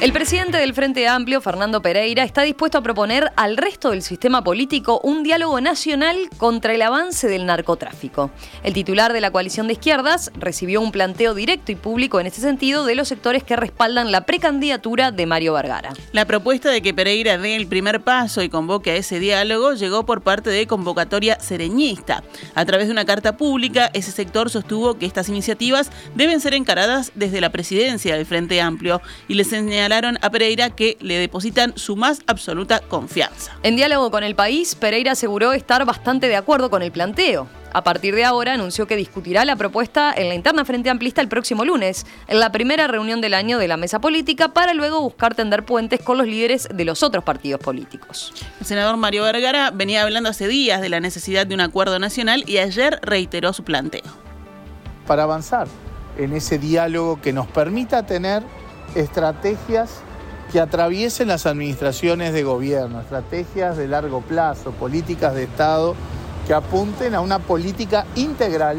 El presidente del Frente Amplio, Fernando Pereira, está dispuesto a proponer al resto del sistema político un diálogo nacional contra el avance del narcotráfico. El titular de la coalición de izquierdas recibió un planteo directo y público en este sentido de los sectores que respaldan la precandidatura de Mario Vergara. La propuesta de que Pereira dé el primer paso y convoque a ese diálogo llegó por parte de Convocatoria Sereñista. A través de una carta pública, ese sector sostuvo que estas iniciativas deben ser encaradas desde la presidencia del Frente Amplio y les señaló a Pereira que le depositan su más absoluta confianza. En diálogo con el país, Pereira aseguró estar bastante de acuerdo con el planteo. A partir de ahora anunció que discutirá la propuesta en la interna Frente Amplista el próximo lunes, en la primera reunión del año de la mesa política, para luego buscar tender puentes con los líderes de los otros partidos políticos. El senador Mario Vergara venía hablando hace días de la necesidad de un acuerdo nacional y ayer reiteró su planteo. Para avanzar en ese diálogo que nos permita tener estrategias que atraviesen las administraciones de gobierno, estrategias de largo plazo, políticas de Estado que apunten a una política integral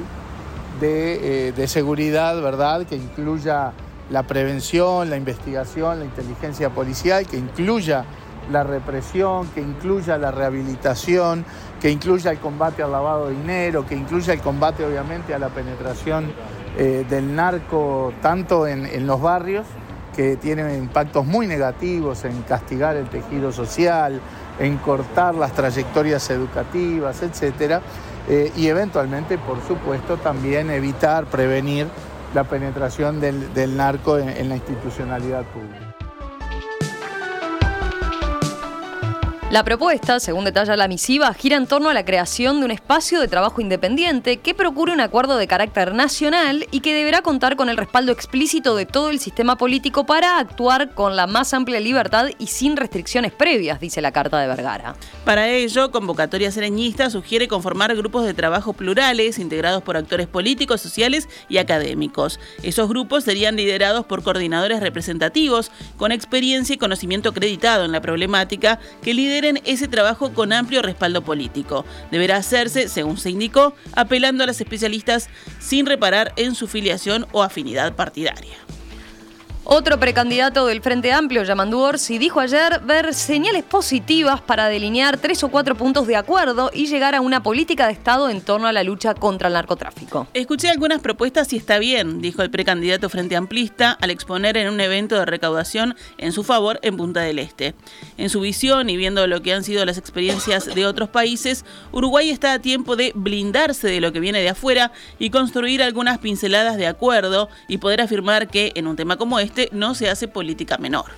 de, eh, seguridad, ¿verdad? Que incluya la prevención, la investigación, la inteligencia policial, que incluya la represión, que incluya la rehabilitación, que incluya el combate al lavado de dinero, que incluya el combate obviamente a la penetración eh, del narco tanto en los barrios que tiene impactos muy negativos en castigar el tejido social, en cortar las trayectorias educativas, etc. Eh, y eventualmente, por supuesto, también evitar, prevenir la penetración del, narco en la institucionalidad pública. La propuesta, según detalla la misiva, gira en torno a la creación de un espacio de trabajo independiente que procure un acuerdo de carácter nacional y que deberá contar con el respaldo explícito de todo el sistema político para actuar con la más amplia libertad y sin restricciones previas, dice la Carta de Vergara. Para ello, Convocatoria Sereñista sugiere conformar grupos de trabajo plurales integrados por actores políticos, sociales y académicos. Esos grupos serían liderados por coordinadores representativos con experiencia y conocimiento acreditado en la problemática que ese trabajo con amplio respaldo político. Deberá hacerse, según se indicó, apelando a las especialistas sin reparar en su filiación o afinidad partidaria. Otro precandidato del Frente Amplio, Yamandu Orsi, dijo ayer ver señales positivas para delinear tres o cuatro puntos de acuerdo y llegar a una política de Estado en torno a la lucha contra el narcotráfico. Escuché algunas propuestas y está bien, dijo el precandidato Frente Amplista al exponer en un evento de recaudación en su favor en Punta del Este. En su visión y viendo lo que han sido las experiencias de otros países, Uruguay está a tiempo de blindarse de lo que viene de afuera y construir algunas pinceladas de acuerdo y poder afirmar que en un tema como este, este no se hace política menor.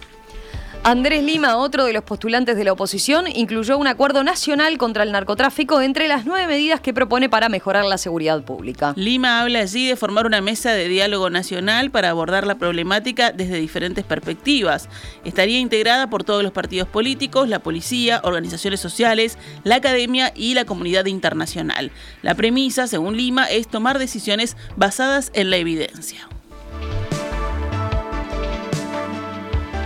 Andrés Lima, otro de los postulantes de la oposición, incluyó un acuerdo nacional contra el narcotráfico entre las nueve medidas que propone para mejorar la seguridad pública. Lima habla allí de formar una mesa de diálogo nacional para abordar la problemática desde diferentes perspectivas. Estaría integrada por todos los partidos políticos, la policía, organizaciones sociales, la academia y la comunidad internacional. La premisa, según Lima, es tomar decisiones basadas en la evidencia.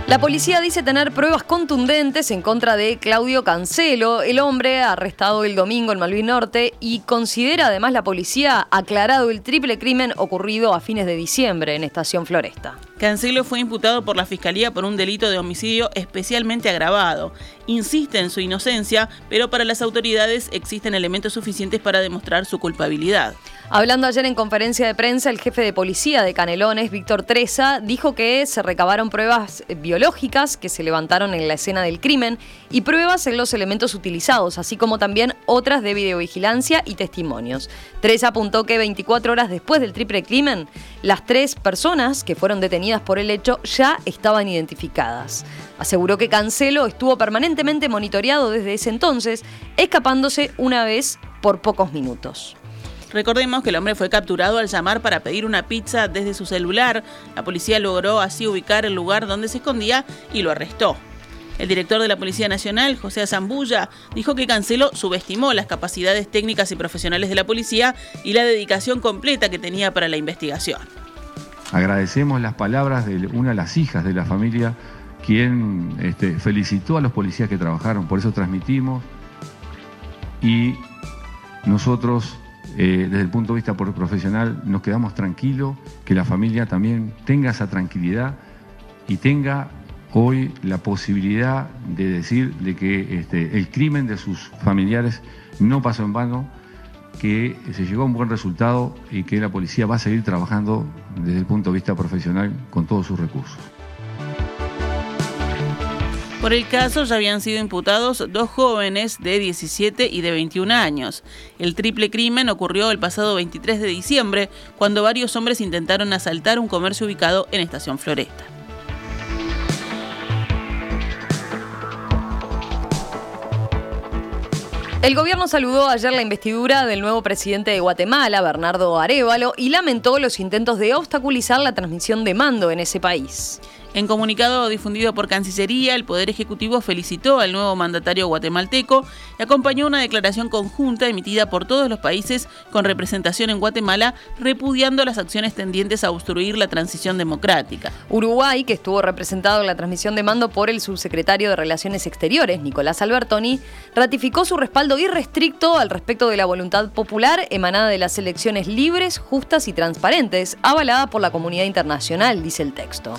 La policía dice tener pruebas contundentes en contra de Claudio Cancelo, el hombre arrestado el domingo en Malvin Norte, y considera además la policía aclarado el triple crimen ocurrido a fines de diciembre en Estación Floresta. Cancelo fue imputado por la Fiscalía por un delito de homicidio especialmente agravado. Insiste en su inocencia, pero para las autoridades existen elementos suficientes para demostrar su culpabilidad. Hablando ayer en conferencia de prensa, el jefe de policía de Canelones, Víctor Treza, dijo que se recabaron pruebas biológicas que se levantaron en la escena del crimen y pruebas en los elementos utilizados, así como también otras de videovigilancia y testimonios. Treza apuntó que 24 horas después del triple crimen, las tres personas que fueron detenidas por el hecho ya estaban identificadas. Aseguró que Cancelo estuvo permanentemente monitoreado desde ese entonces, escapándose una vez por pocos minutos. Recordemos que el hombre fue capturado al llamar para pedir una pizza desde su celular. La policía logró así ubicar el lugar donde se escondía y lo arrestó. El director de la Policía Nacional, José Zambulla, dijo que Cancelo subestimó las capacidades técnicas y profesionales de la policía y la dedicación completa que tenía para la investigación. Agradecemos las palabras de una de las hijas de la familia, quien este, felicitó a los policías que trabajaron, por eso transmitimos. Y nosotros eh, desde el punto de vista profesional nos quedamos tranquilos, que la familia también tenga esa tranquilidad y tenga hoy la posibilidad de decir de que este, el crimen de sus familiares no pasó en vano, que se llegó a un buen resultado y que la policía va a seguir trabajando desde el punto de vista profesional con todos sus recursos. Por el caso ya habían sido imputados dos jóvenes de 17 y de 21 años. El triple crimen ocurrió el pasado 23 de diciembre, cuando varios hombres intentaron asaltar un comercio ubicado en Estación Floresta. El gobierno saludó ayer la investidura del nuevo presidente de Guatemala, Bernardo Arevalo, y lamentó los intentos de obstaculizar la transmisión de mando en ese país. En comunicado difundido por Cancillería, el Poder Ejecutivo felicitó al nuevo mandatario guatemalteco y acompañó una declaración conjunta emitida por todos los países con representación en Guatemala, repudiando las acciones tendientes a obstruir la transición democrática. Uruguay, que estuvo representado en la transmisión de mando por el subsecretario de Relaciones Exteriores, Nicolás Albertoni, ratificó su respaldo irrestricto al respecto de la voluntad popular emanada de las elecciones libres, justas y transparentes, avalada por la comunidad internacional, dice el texto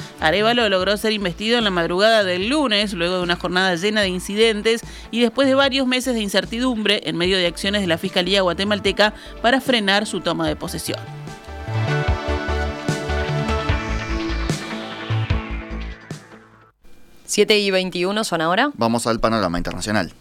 logró ser investido en la madrugada del lunes, luego de una jornada llena de incidentes y después de varios meses de incertidumbre en medio de acciones de la Fiscalía guatemalteca para frenar su toma de posesión. ¿7 y 21 son ahora? Vamos al panorama internacional.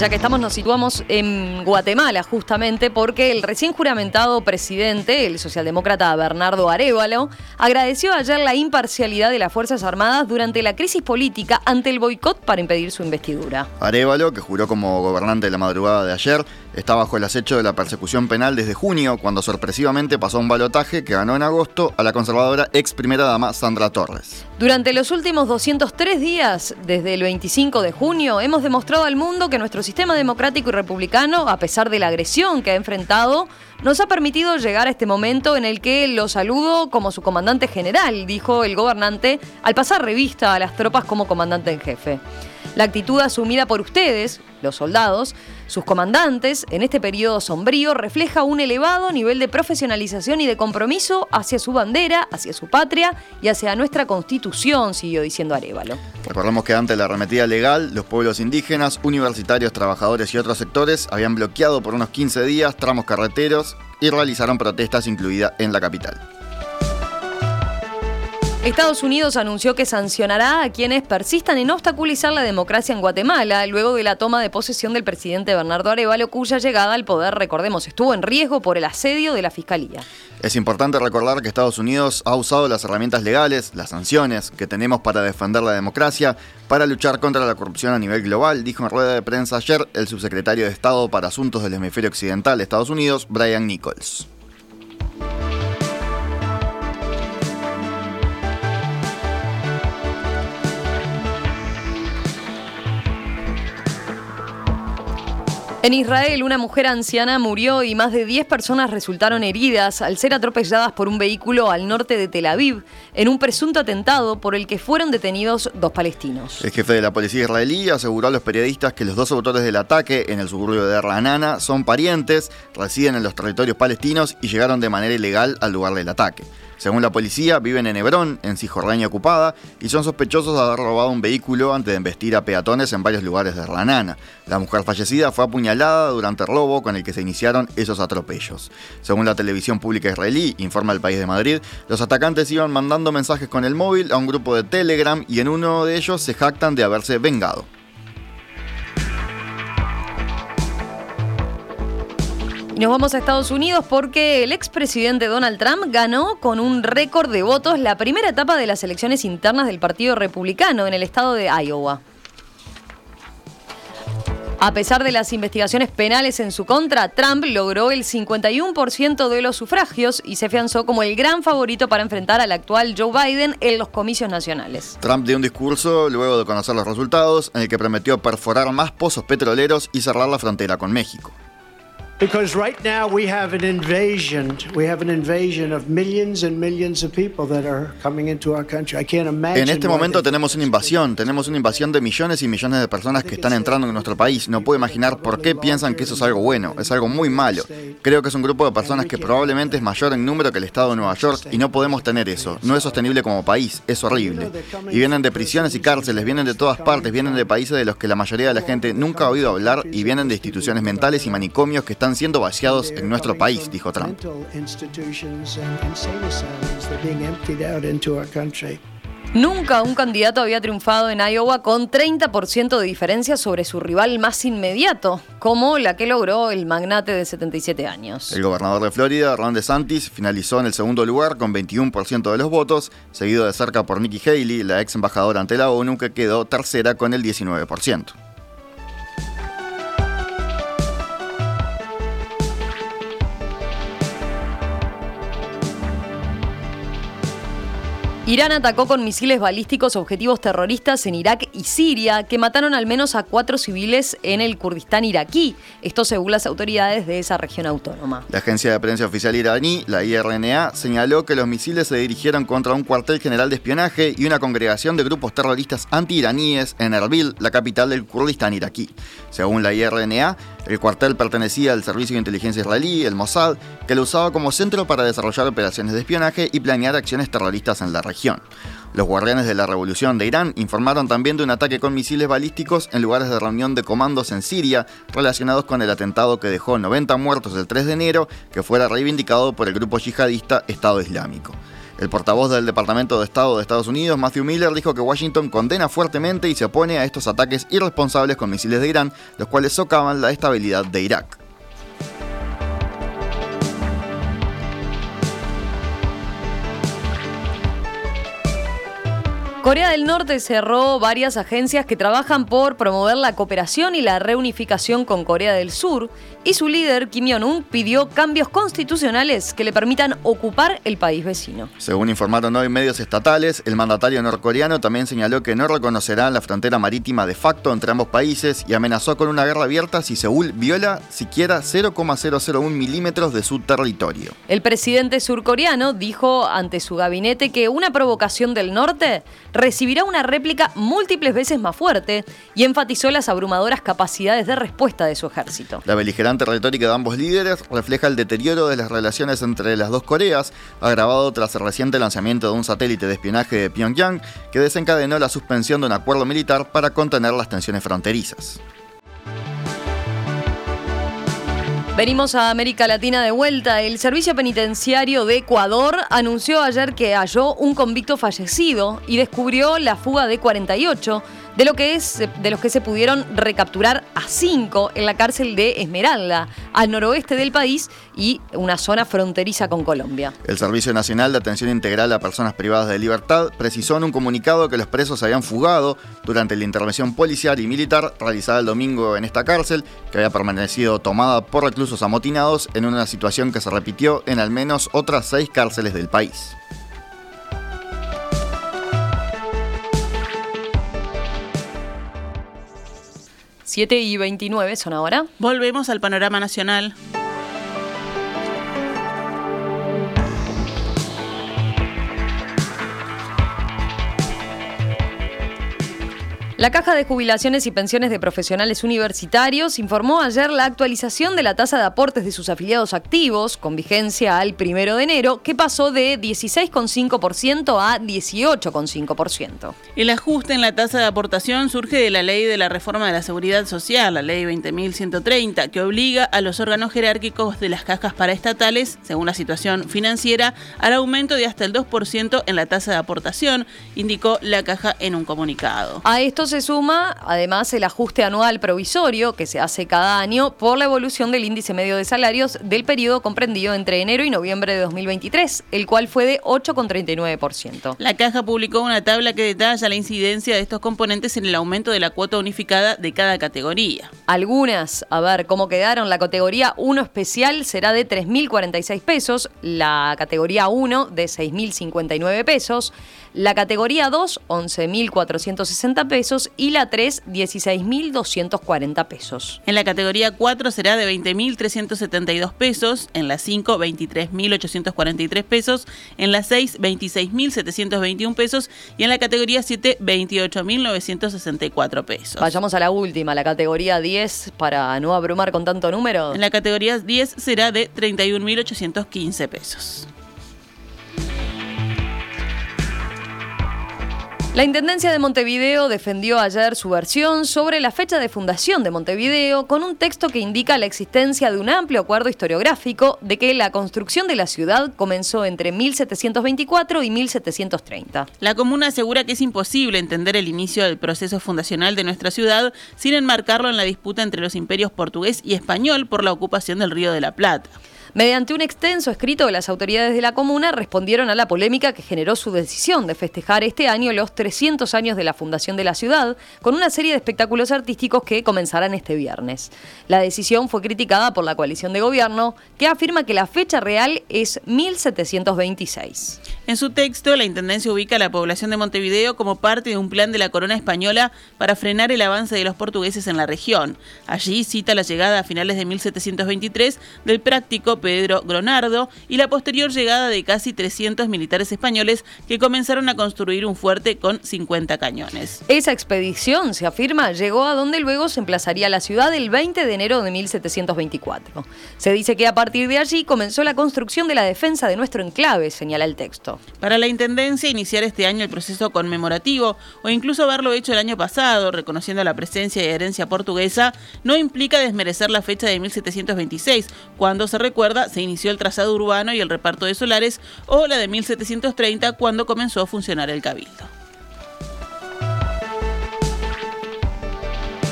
Ya que estamos, nos situamos en Guatemala justamente porque el recién juramentado presidente, el socialdemócrata Bernardo Arevalo, agradeció ayer la imparcialidad de las Fuerzas Armadas durante la crisis política ante el boicot para impedir su investidura. Arevalo, que juró como gobernante de la madrugada de ayer, está bajo el acecho de la persecución penal desde junio, cuando sorpresivamente pasó un balotaje que ganó en agosto a la conservadora ex primera dama Sandra Torres. Durante los últimos 203 días, desde el 25 de junio, hemos demostrado al mundo que nuestro sistema democrático y republicano, a pesar de la agresión que ha enfrentado, nos ha permitido llegar a este momento en el que lo saludo como su comandante general, dijo el gobernante al pasar revista a las tropas como comandante en jefe. La actitud asumida por ustedes, los soldados, sus comandantes, en este periodo sombrío, refleja un elevado nivel de profesionalización y de compromiso hacia su bandera, hacia su patria y hacia nuestra constitución, siguió diciendo Arevalo. Recordemos que ante la arremetida legal, los pueblos indígenas, universitarios, trabajadores y otros sectores habían bloqueado por unos 15 días tramos carreteros y realizaron protestas incluida en la capital. Estados Unidos anunció que sancionará a quienes persistan en obstaculizar la democracia en Guatemala luego de la toma de posesión del presidente Bernardo Arevalo, cuya llegada al poder, recordemos, estuvo en riesgo por el asedio de la Fiscalía. Es importante recordar que Estados Unidos ha usado las herramientas legales, las sanciones que tenemos para defender la democracia, para luchar contra la corrupción a nivel global, dijo en rueda de prensa ayer el subsecretario de Estado para Asuntos del Hemisferio Occidental de Estados Unidos, Brian Nichols. En Israel, una mujer anciana murió y más de 10 personas resultaron heridas al ser atropelladas por un vehículo al norte de Tel Aviv en un presunto atentado por el que fueron detenidos dos palestinos. El jefe de la policía israelí aseguró a los periodistas que los dos autores del ataque en el suburbio de Ranana son parientes, residen en los territorios palestinos y llegaron de manera ilegal al lugar del ataque. Según la policía, viven en Hebrón, en Cisjordania ocupada, y son sospechosos de haber robado un vehículo antes de embestir a peatones en varios lugares de Ranana. La mujer fallecida fue apuñalada durante el robo con el que se iniciaron esos atropellos. Según la televisión pública israelí, informa el país de Madrid, los atacantes iban mandando mensajes con el móvil a un grupo de Telegram y en uno de ellos se jactan de haberse vengado. Nos vamos a Estados Unidos porque el expresidente Donald Trump ganó con un récord de votos la primera etapa de las elecciones internas del Partido Republicano en el estado de Iowa. A pesar de las investigaciones penales en su contra, Trump logró el 51% de los sufragios y se afianzó como el gran favorito para enfrentar al actual Joe Biden en los comicios nacionales. Trump dio un discurso luego de conocer los resultados en el que prometió perforar más pozos petroleros y cerrar la frontera con México. Because right now we have an invasion. We have an invasion of millions and millions of people that are coming into our country. I can't imagine. En este momento tenemos una invasión, tenemos una invasión de millones y millones de personas que están entrando en nuestro país. No puedo imaginar por qué piensan que eso es algo bueno, es algo muy malo. Creo que es un grupo de personas que probablemente es mayor en número que el estado de Nueva York y no podemos tener eso. No es sostenible como país, es horrible. Y vienen de prisiones y cárceles, vienen de todas partes, vienen de países de los que la mayoría de la gente nunca ha oído hablar y vienen de instituciones mentales y manicomios que están siendo vaciados en nuestro país, dijo Trump. Nunca un candidato había triunfado en Iowa con 30% de diferencia sobre su rival más inmediato, como la que logró el magnate de 77 años. El gobernador de Florida, Ron DeSantis, finalizó en el segundo lugar con 21% de los votos, seguido de cerca por Nikki Haley, la ex embajadora ante la ONU, que quedó tercera con el 19%. Irán atacó con misiles balísticos objetivos terroristas en Irak y Siria, que mataron al menos a cuatro civiles en el Kurdistán iraquí. Esto según las autoridades de esa región autónoma. La agencia de prensa oficial iraní, la IRNA, señaló que los misiles se dirigieron contra un cuartel general de espionaje y una congregación de grupos terroristas anti-iraníes en Erbil, la capital del Kurdistán iraquí. Según la IRNA, el cuartel pertenecía al servicio de inteligencia israelí, el Mossad, que lo usaba como centro para desarrollar operaciones de espionaje y planear acciones terroristas en la región. Los guardianes de la revolución de Irán informaron también de un ataque con misiles balísticos en lugares de reunión de comandos en Siria relacionados con el atentado que dejó 90 muertos el 3 de enero, que fuera reivindicado por el grupo yihadista Estado Islámico. El portavoz del Departamento de Estado de Estados Unidos, Matthew Miller, dijo que Washington condena fuertemente y se opone a estos ataques irresponsables con misiles de Irán, los cuales socavan la estabilidad de Irak. Corea del Norte cerró varias agencias que trabajan por promover la cooperación y la reunificación con Corea del Sur y su líder, Kim Jong-un, pidió cambios constitucionales que le permitan ocupar el país vecino. Según informaron hoy medios estatales, el mandatario norcoreano también señaló que no reconocerá la frontera marítima de facto entre ambos países y amenazó con una guerra abierta si Seúl viola siquiera 0,001 milímetros de su territorio. El presidente surcoreano dijo ante su gabinete que una provocación del norte recibirá una réplica múltiples veces más fuerte y enfatizó las abrumadoras capacidades de respuesta de su ejército. La beligerante retórica de ambos líderes refleja el deterioro de las relaciones entre las dos Coreas, agravado tras el reciente lanzamiento de un satélite de espionaje de Pyongyang que desencadenó la suspensión de un acuerdo militar para contener las tensiones fronterizas. Venimos a América Latina de vuelta. El Servicio Penitenciario de Ecuador anunció ayer que halló un convicto fallecido y descubrió la fuga de 48, de, lo que es, de los que se pudieron recapturar a 5 en la cárcel de Esmeralda, al noroeste del país y una zona fronteriza con Colombia. El Servicio Nacional de Atención Integral a Personas Privadas de Libertad precisó en un comunicado que los presos habían fugado durante la intervención policial y militar realizada el domingo en esta cárcel, que había permanecido tomada por reclusos amotinados en una situación que se repitió en al menos otras seis cárceles del país. Siete y 29 son ahora. Volvemos al panorama nacional. La Caja de Jubilaciones y Pensiones de Profesionales Universitarios informó ayer la actualización de la tasa de aportes de sus afiliados activos, con vigencia al primero de enero, que pasó de 16,5% a 18,5%. El ajuste en la tasa de aportación surge de la ley de la reforma de la seguridad social, la ley 20.130, que obliga a los órganos jerárquicos de las cajas paraestatales, según la situación financiera, al aumento de hasta el 2% en la tasa de aportación, indicó la caja en un comunicado. A esto se suma además el ajuste anual provisorio que se hace cada año por la evolución del índice medio de salarios del periodo comprendido entre enero y noviembre de 2023, el cual fue de 8,39%. La caja publicó una tabla que detalla la incidencia de estos componentes en el aumento de la cuota unificada de cada categoría. Algunas, a ver cómo quedaron, la categoría 1 especial será de 3.046 pesos, la categoría 1 de 6.059 pesos, La categoría 2, 11.460 pesos y la 3, 16.240 pesos. En la categoría 4 será de 20.372 pesos, en la 5, 23.843 pesos, en la 6, 26.721 pesos y en la categoría 7, 28.964 pesos. Vayamos a la última, la categoría 10, para no abrumar con tanto número. En la categoría 10 será de 31.815 pesos. La Intendencia de Montevideo defendió ayer su versión sobre la fecha de fundación de Montevideo con un texto que indica la existencia de un amplio acuerdo historiográfico de que la construcción de la ciudad comenzó entre 1724 y 1730. La comuna asegura que es imposible entender el inicio del proceso fundacional de nuestra ciudad sin enmarcarlo en la disputa entre los imperios portugués y español por la ocupación del Río de la Plata. Mediante un extenso escrito, las autoridades de la comuna respondieron a la polémica que generó su decisión de festejar este año los 300 años de la fundación de la ciudad, con una serie de espectáculos artísticos que comenzarán este viernes. La decisión fue criticada por la coalición de gobierno, que afirma que la fecha real es 1726. En su texto, la Intendencia ubica a la población de Montevideo como parte de un plan de la corona española para frenar el avance de los portugueses en la región. Allí cita la llegada a finales de 1723 del práctico Pedro Gronardo y la posterior llegada de casi 300 militares españoles que comenzaron a construir un fuerte con 50 cañones. Esa expedición, se afirma, llegó a donde luego se emplazaría la ciudad el 20 de enero de 1724. Se dice que a partir de allí comenzó la construcción de la defensa de nuestro enclave, señala el texto. Para la Intendencia, iniciar este año el proceso conmemorativo o incluso haberlo hecho el año pasado, reconociendo la presencia y herencia portuguesa, no implica desmerecer la fecha de 1726, cuando se recuerda se inició el trazado urbano y el reparto de solares, o la de 1730, cuando comenzó a funcionar el cabildo.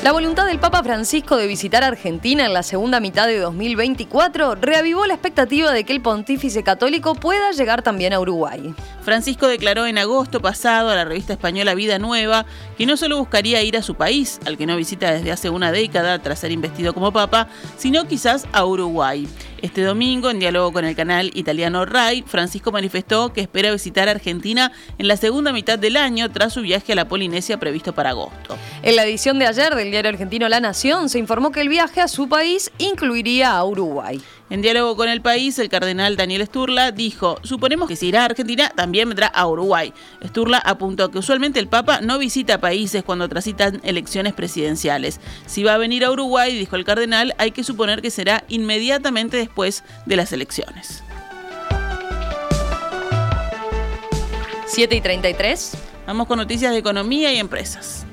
La voluntad del Papa Francisco de visitar Argentina en la segunda mitad de 2024 reavivó la expectativa de que el pontífice católico pueda llegar también a Uruguay. Francisco declaró en agosto pasado a la revista española Vida Nueva que no solo buscaría ir a su país, al que no visita desde hace una década tras ser investido como papa, sino quizás a Uruguay. Este domingo, en diálogo con el canal italiano RAI, Francisco manifestó que espera visitar Argentina en la segunda mitad del año tras su viaje a la Polinesia previsto para agosto. En la edición de ayer del diario argentino La Nación se informó que el viaje a su país incluiría a Uruguay. En diálogo con el país, el cardenal Daniel Sturla dijo, suponemos que si irá a Argentina, también vendrá a Uruguay. Sturla apuntó que usualmente el Papa no visita países cuando transitan elecciones presidenciales. Si va a venir a Uruguay, dijo el cardenal, hay que suponer que será inmediatamente después de las elecciones. 7 y 33. Vamos con noticias de economía y empresas.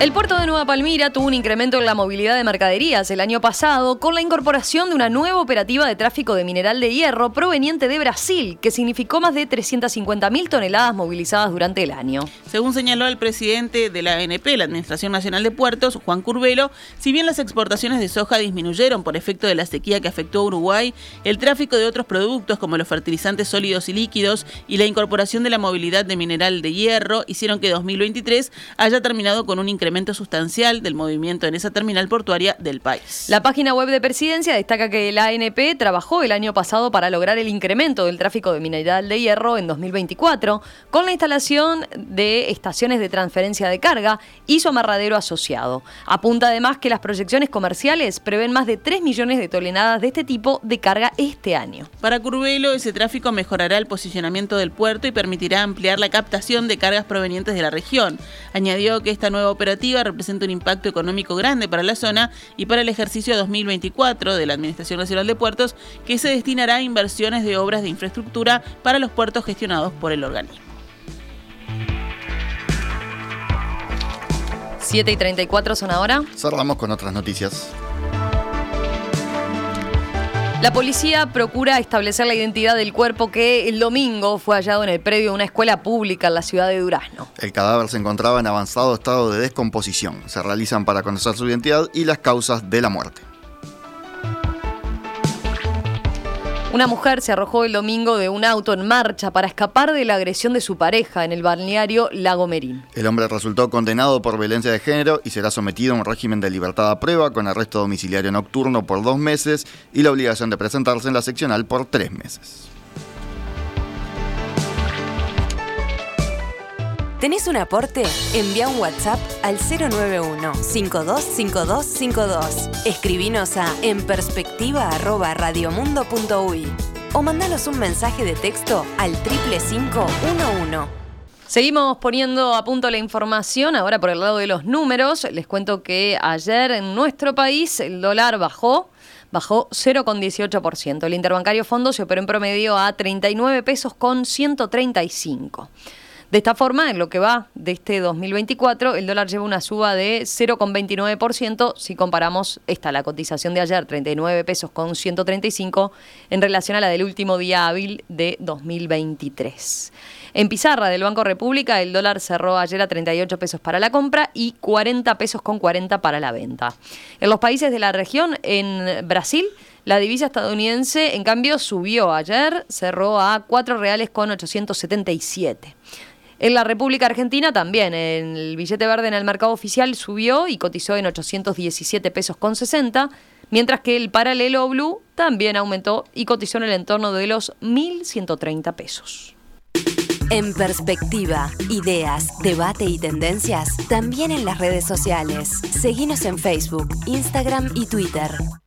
El puerto de Nueva Palmira tuvo un incremento en la movilidad de mercaderías el año pasado con la incorporación de una nueva operativa de tráfico de mineral de hierro proveniente de Brasil, que significó más de 350.000 toneladas movilizadas durante el año. Según señaló el presidente de la ANP, la Administración Nacional de Puertos, Juan Curbelo, si bien las exportaciones de soja disminuyeron por efecto de la sequía que afectó a Uruguay, el tráfico de otros productos como los fertilizantes sólidos y líquidos y la incorporación de la movilidad de mineral de hierro hicieron que 2023 haya terminado con un incremento incremento sustancial del movimiento en esa terminal portuaria del país. La página web de Presidencia destaca que la ANP trabajó el año pasado para lograr el incremento del tráfico de mineral de hierro en 2024 con la instalación de estaciones de transferencia de carga y su amarradero asociado. Apunta además que las proyecciones comerciales prevén más de 3 millones de toneladas de este tipo de carga este año. Para Curvelo, ese tráfico mejorará el posicionamiento del puerto y permitirá ampliar la captación de cargas provenientes de la región. Añadió que esta nueva operación representa un impacto económico grande para la zona y para el ejercicio 2024 de la Administración Nacional de Puertos, que se destinará a inversiones de obras de infraestructura para los puertos gestionados por el organismo. 7 y 34 son ahora. Cerramos con otras noticias. La policía procura establecer la identidad del cuerpo que el domingo fue hallado en el predio de una escuela pública en la ciudad de Durazno. El cadáver se encontraba en avanzado estado de descomposición. Se realizan para conocer su identidad y las causas de la muerte. Una mujer se arrojó el domingo de un auto en marcha para escapar de la agresión de su pareja en el balneario Lago Merín. El hombre resultó condenado por violencia de género y será sometido a un régimen de libertad a prueba con arresto domiciliario nocturno por dos meses y la obligación de presentarse en la seccional por tres meses. ¿Tenés un aporte? Envía un WhatsApp al 091-525252. Escribinos a enperspectiva.radiomundo.uy o mandanos un mensaje de texto al 55511. Seguimos poniendo a punto la información, ahora por el lado de los números. Les cuento que ayer en nuestro país el dólar bajó, bajó 0,18%. El interbancario fondo se operó en promedio a 39 pesos con 135. De esta forma, en lo que va de este 2024, el dólar lleva una suba de 0,29% si comparamos esta, la cotización de ayer, 39 pesos con 135, en relación a la del último día hábil de 2023. En pizarra del Banco República, el dólar cerró ayer a 38 pesos para la compra y 40 pesos con 40 para la venta. En los países de la región, en Brasil, la divisa estadounidense, en cambio, subió ayer, cerró a 4 reales con 877. En la República Argentina también, el billete verde en el mercado oficial subió y cotizó en 817 pesos con 60, mientras que el paralelo blue también aumentó y cotizó en el entorno de los 1.130 pesos. En perspectiva, ideas, debate y tendencias, también en las redes sociales. Seguimos en Facebook, Instagram y Twitter.